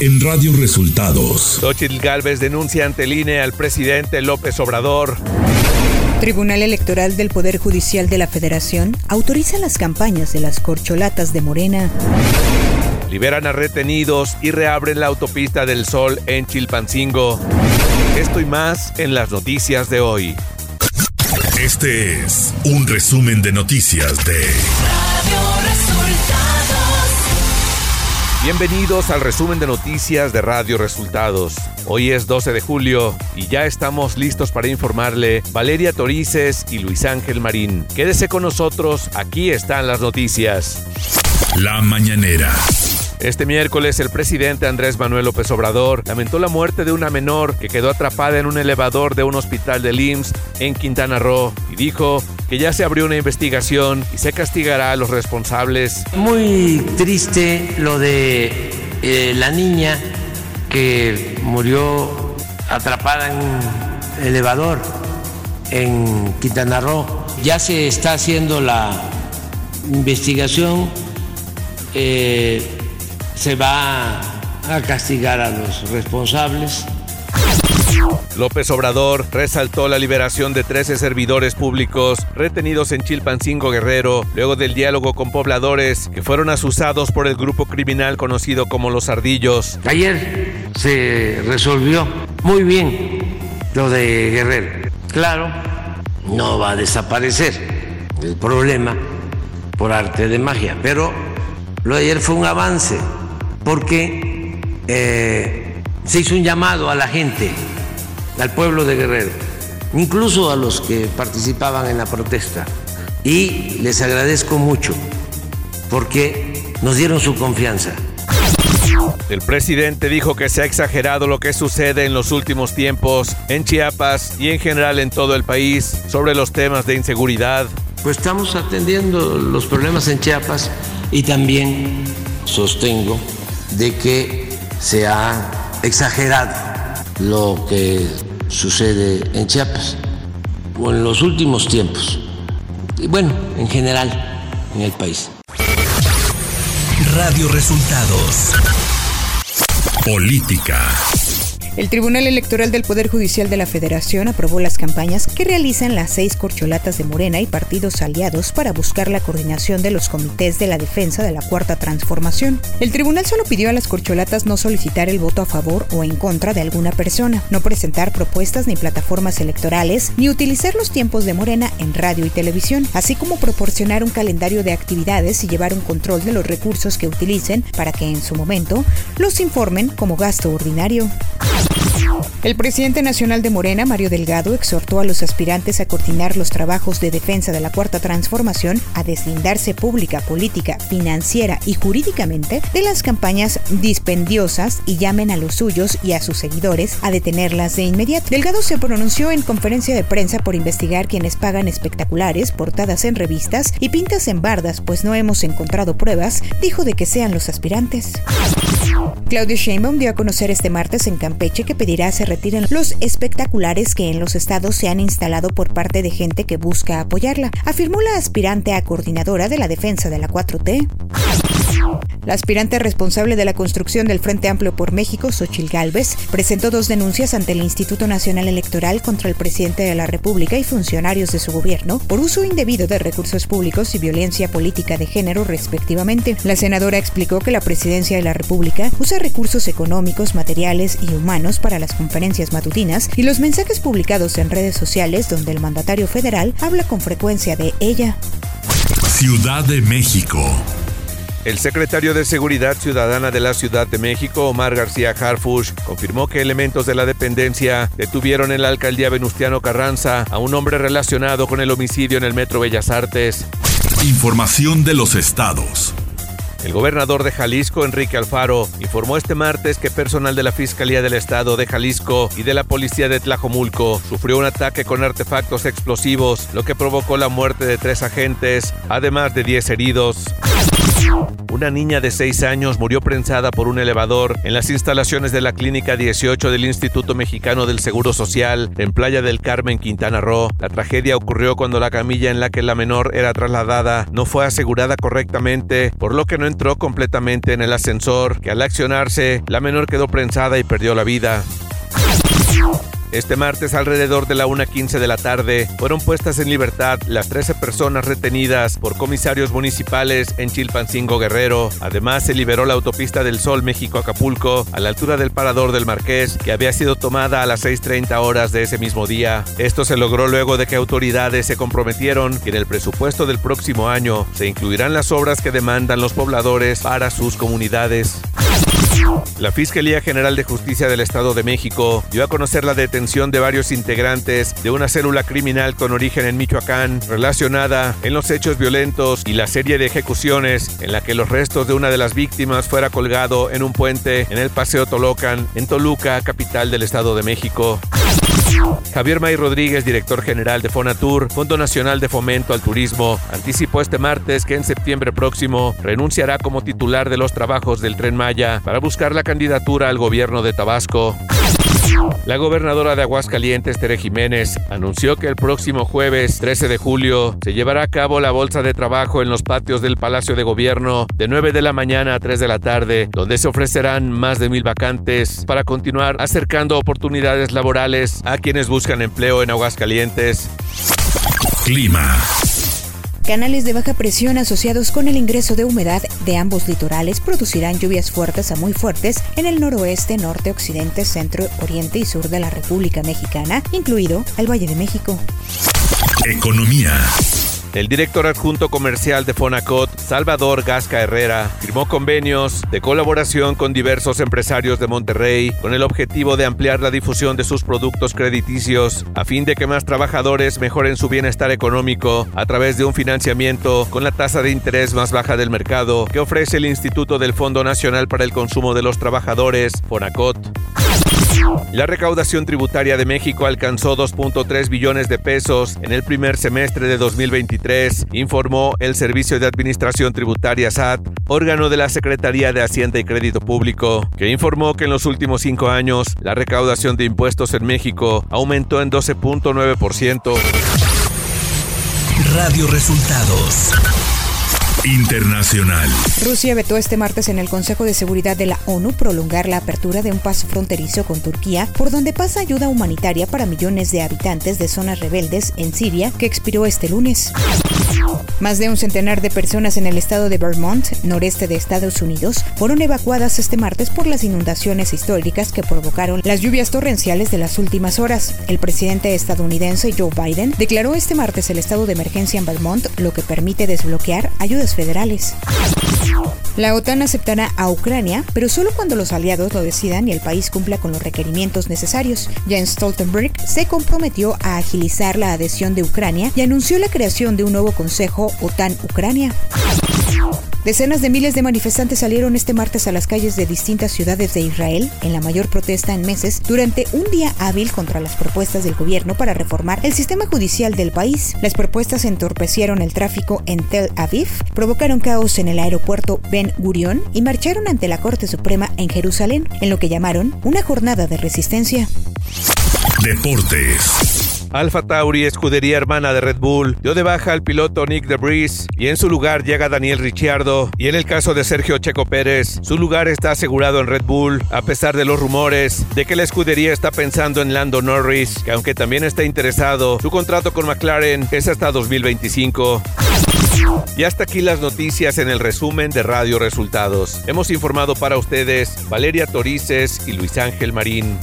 en Radio Resultados. Xochitl Galvez denuncia ante el INE al presidente López Obrador. Tribunal Electoral del Poder Judicial de la Federación autoriza las campañas de las corcholatas de Morena. Liberan a retenidos y reabren la autopista del Sol en Chilpancingo. Esto y más en las noticias de hoy. Este es un resumen de noticias de Radio. Bienvenidos al resumen de noticias de Radio Resultados. Hoy es 12 de julio y ya estamos listos para informarle Valeria Torices y Luis Ángel Marín. Quédese con nosotros, aquí están las noticias. La mañanera. Este miércoles el presidente Andrés Manuel López Obrador lamentó la muerte de una menor que quedó atrapada en un elevador de un hospital de IMSS en Quintana Roo y dijo que ya se abrió una investigación y se castigará a los responsables. Muy triste lo de eh, la niña que murió atrapada en un elevador en Quintana Roo. Ya se está haciendo la investigación. Eh, se va a castigar a los responsables. López Obrador resaltó la liberación de 13 servidores públicos retenidos en Chilpancingo Guerrero luego del diálogo con pobladores que fueron asusados por el grupo criminal conocido como Los Ardillos. Ayer se resolvió muy bien lo de Guerrero. Claro, no va a desaparecer el problema por arte de magia, pero lo de ayer fue un avance porque eh, se hizo un llamado a la gente, al pueblo de Guerrero, incluso a los que participaban en la protesta. Y les agradezco mucho porque nos dieron su confianza. El presidente dijo que se ha exagerado lo que sucede en los últimos tiempos en Chiapas y en general en todo el país sobre los temas de inseguridad. Pues estamos atendiendo los problemas en Chiapas y también sostengo de que se ha exagerado lo que sucede en Chiapas o en los últimos tiempos. Y bueno, en general, en el país. Radio Resultados. Política. El Tribunal Electoral del Poder Judicial de la Federación aprobó las campañas que realizan las seis corcholatas de Morena y partidos aliados para buscar la coordinación de los comités de la defensa de la Cuarta Transformación. El tribunal solo pidió a las corcholatas no solicitar el voto a favor o en contra de alguna persona, no presentar propuestas ni plataformas electorales, ni utilizar los tiempos de Morena en radio y televisión, así como proporcionar un calendario de actividades y llevar un control de los recursos que utilicen para que en su momento los informen como gasto ordinario. El presidente nacional de Morena, Mario Delgado, exhortó a los aspirantes a coordinar los trabajos de defensa de la Cuarta Transformación, a deslindarse pública, política, financiera y jurídicamente de las campañas dispendiosas y llamen a los suyos y a sus seguidores a detenerlas de inmediato. Delgado se pronunció en conferencia de prensa por investigar quienes pagan espectaculares, portadas en revistas y pintas en bardas, pues no hemos encontrado pruebas, dijo de que sean los aspirantes. Claudio Sheinbaum dio a conocer este martes en Campeche que pedirá se retiren los espectaculares que en los estados se han instalado por parte de gente que busca apoyarla, afirmó la aspirante a coordinadora de la defensa de la 4T. La aspirante responsable de la construcción del Frente Amplio por México, Xochil Gálvez, presentó dos denuncias ante el Instituto Nacional Electoral contra el presidente de la República y funcionarios de su gobierno por uso indebido de recursos públicos y violencia política de género, respectivamente. La senadora explicó que la presidencia de la República usa recursos económicos, materiales y humanos para las conferencias matutinas y los mensajes publicados en redes sociales donde el mandatario federal habla con frecuencia de ella. Ciudad de México. El secretario de Seguridad Ciudadana de la Ciudad de México, Omar García Harfush, confirmó que elementos de la dependencia detuvieron en la alcaldía Venustiano Carranza a un hombre relacionado con el homicidio en el Metro Bellas Artes. Información de los estados. El gobernador de Jalisco, Enrique Alfaro, informó este martes que personal de la Fiscalía del Estado de Jalisco y de la Policía de Tlajomulco sufrió un ataque con artefactos explosivos, lo que provocó la muerte de tres agentes, además de 10 heridos. Una niña de 6 años murió prensada por un elevador en las instalaciones de la Clínica 18 del Instituto Mexicano del Seguro Social en Playa del Carmen, Quintana Roo. La tragedia ocurrió cuando la camilla en la que la menor era trasladada no fue asegurada correctamente, por lo que no entró completamente en el ascensor, que al accionarse, la menor quedó prensada y perdió la vida. Este martes, alrededor de la 1.15 de la tarde, fueron puestas en libertad las 13 personas retenidas por comisarios municipales en Chilpancingo Guerrero. Además, se liberó la autopista del Sol México-Acapulco a la altura del Parador del Marqués, que había sido tomada a las 6.30 horas de ese mismo día. Esto se logró luego de que autoridades se comprometieron que en el presupuesto del próximo año se incluirán las obras que demandan los pobladores para sus comunidades. La Fiscalía General de Justicia del Estado de México dio a conocer la detención de varios integrantes de una célula criminal con origen en Michoacán relacionada en los hechos violentos y la serie de ejecuciones en la que los restos de una de las víctimas fuera colgado en un puente en el Paseo Tolocan, en Toluca, capital del Estado de México. Javier May Rodríguez, director general de Fonatur, Fondo Nacional de Fomento al Turismo, anticipó este martes que en septiembre próximo renunciará como titular de los trabajos del Tren Maya para buscar la candidatura al gobierno de Tabasco. La gobernadora de Aguascalientes, Tere Jiménez, anunció que el próximo jueves 13 de julio se llevará a cabo la bolsa de trabajo en los patios del Palacio de Gobierno de 9 de la mañana a 3 de la tarde, donde se ofrecerán más de mil vacantes para continuar acercando oportunidades laborales a quienes buscan empleo en Aguascalientes. Clima. Canales de baja presión asociados con el ingreso de humedad de ambos litorales producirán lluvias fuertes a muy fuertes en el noroeste, norte, occidente, centro, oriente y sur de la República Mexicana, incluido el Valle de México. Economía. El director adjunto comercial de Fonacot, Salvador Gasca Herrera, firmó convenios de colaboración con diversos empresarios de Monterrey con el objetivo de ampliar la difusión de sus productos crediticios a fin de que más trabajadores mejoren su bienestar económico a través de un financiamiento con la tasa de interés más baja del mercado que ofrece el Instituto del Fondo Nacional para el Consumo de los Trabajadores, Fonacot. La recaudación tributaria de México alcanzó 2.3 billones de pesos en el primer semestre de 2023, informó el Servicio de Administración Tributaria SAT, órgano de la Secretaría de Hacienda y Crédito Público, que informó que en los últimos cinco años la recaudación de impuestos en México aumentó en 12.9%. Radio Resultados. Internacional. Rusia vetó este martes en el Consejo de Seguridad de la ONU prolongar la apertura de un paso fronterizo con Turquía, por donde pasa ayuda humanitaria para millones de habitantes de zonas rebeldes en Siria, que expiró este lunes. Más de un centenar de personas en el estado de Vermont, noreste de Estados Unidos, fueron evacuadas este martes por las inundaciones históricas que provocaron las lluvias torrenciales de las últimas horas. El presidente estadounidense Joe Biden declaró este martes el estado de emergencia en Vermont, lo que permite desbloquear federales. La OTAN aceptará a Ucrania, pero solo cuando los aliados lo decidan y el país cumpla con los requerimientos necesarios. Jens Stoltenberg se comprometió a agilizar la adhesión de Ucrania y anunció la creación de un nuevo Consejo OTAN-Ucrania. Decenas de miles de manifestantes salieron este martes a las calles de distintas ciudades de Israel en la mayor protesta en meses durante un día hábil contra las propuestas del gobierno para reformar el sistema judicial del país. Las propuestas entorpecieron el tráfico en Tel Aviv, provocaron caos en el aeropuerto Ben Gurion y marcharon ante la Corte Suprema en Jerusalén en lo que llamaron una jornada de resistencia. Deportes. Alfa Tauri, escudería hermana de Red Bull, dio de baja al piloto Nick DeBris y en su lugar llega Daniel Ricciardo. Y en el caso de Sergio Checo Pérez, su lugar está asegurado en Red Bull, a pesar de los rumores de que la escudería está pensando en Lando Norris, que aunque también está interesado, su contrato con McLaren es hasta 2025. Y hasta aquí las noticias en el resumen de Radio Resultados. Hemos informado para ustedes Valeria Torices y Luis Ángel Marín.